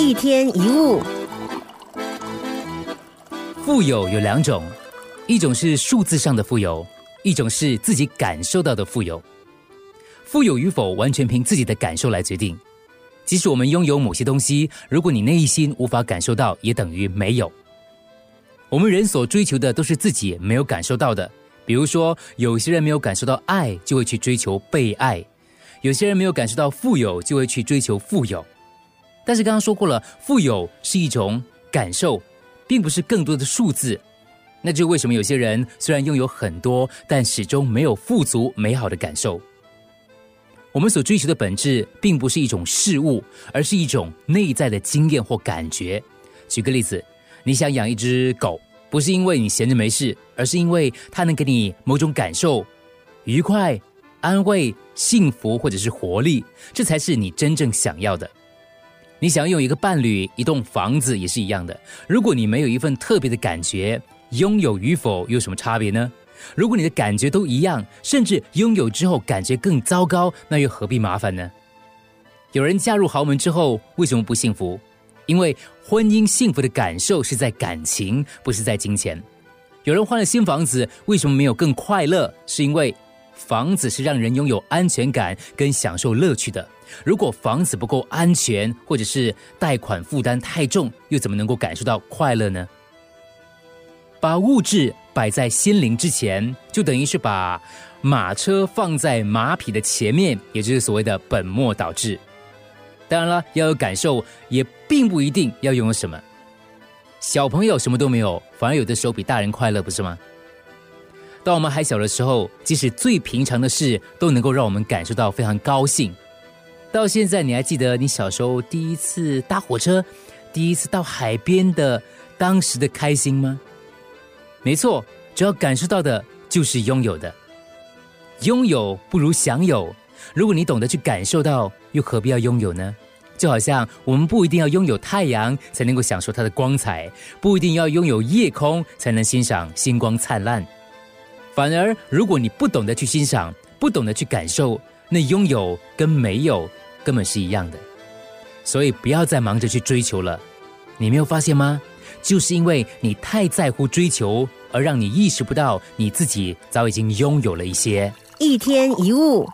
一天一物，富有有两种，一种是数字上的富有，一种是自己感受到的富有。富有与否完全凭自己的感受来决定。即使我们拥有某些东西，如果你内心无法感受到，也等于没有。我们人所追求的都是自己没有感受到的。比如说，有些人没有感受到爱，就会去追求被爱；有些人没有感受到富有，就会去追求富有。但是刚刚说过了，富有是一种感受，并不是更多的数字。那就为什么有些人虽然拥有很多，但始终没有富足美好的感受？我们所追求的本质，并不是一种事物，而是一种内在的经验或感觉。举个例子，你想养一只狗，不是因为你闲着没事，而是因为它能给你某种感受：愉快、安慰、幸福，或者是活力，这才是你真正想要的。你想要有一个伴侣，一栋房子也是一样的。如果你没有一份特别的感觉，拥有与否有什么差别呢？如果你的感觉都一样，甚至拥有之后感觉更糟糕，那又何必麻烦呢？有人嫁入豪门之后为什么不幸福？因为婚姻幸福的感受是在感情，不是在金钱。有人换了新房子，为什么没有更快乐？是因为房子是让人拥有安全感跟享受乐趣的。如果房子不够安全，或者是贷款负担太重，又怎么能够感受到快乐呢？把物质摆在心灵之前，就等于是把马车放在马匹的前面，也就是所谓的本末倒置。当然了，要有感受，也并不一定要拥有什么。小朋友什么都没有，反而有的时候比大人快乐，不是吗？当我们还小的时候，即使最平常的事，都能够让我们感受到非常高兴。到现在，你还记得你小时候第一次搭火车、第一次到海边的当时的开心吗？没错，只要感受到的就是拥有的。拥有不如享有。如果你懂得去感受到，又何必要拥有呢？就好像我们不一定要拥有太阳才能够享受它的光彩，不一定要拥有夜空才能欣赏星光灿烂。反而，如果你不懂得去欣赏，不懂得去感受，那拥有跟没有。根本是一样的，所以不要再忙着去追求了。你没有发现吗？就是因为你太在乎追求，而让你意识不到你自己早已经拥有了一些。一天一物。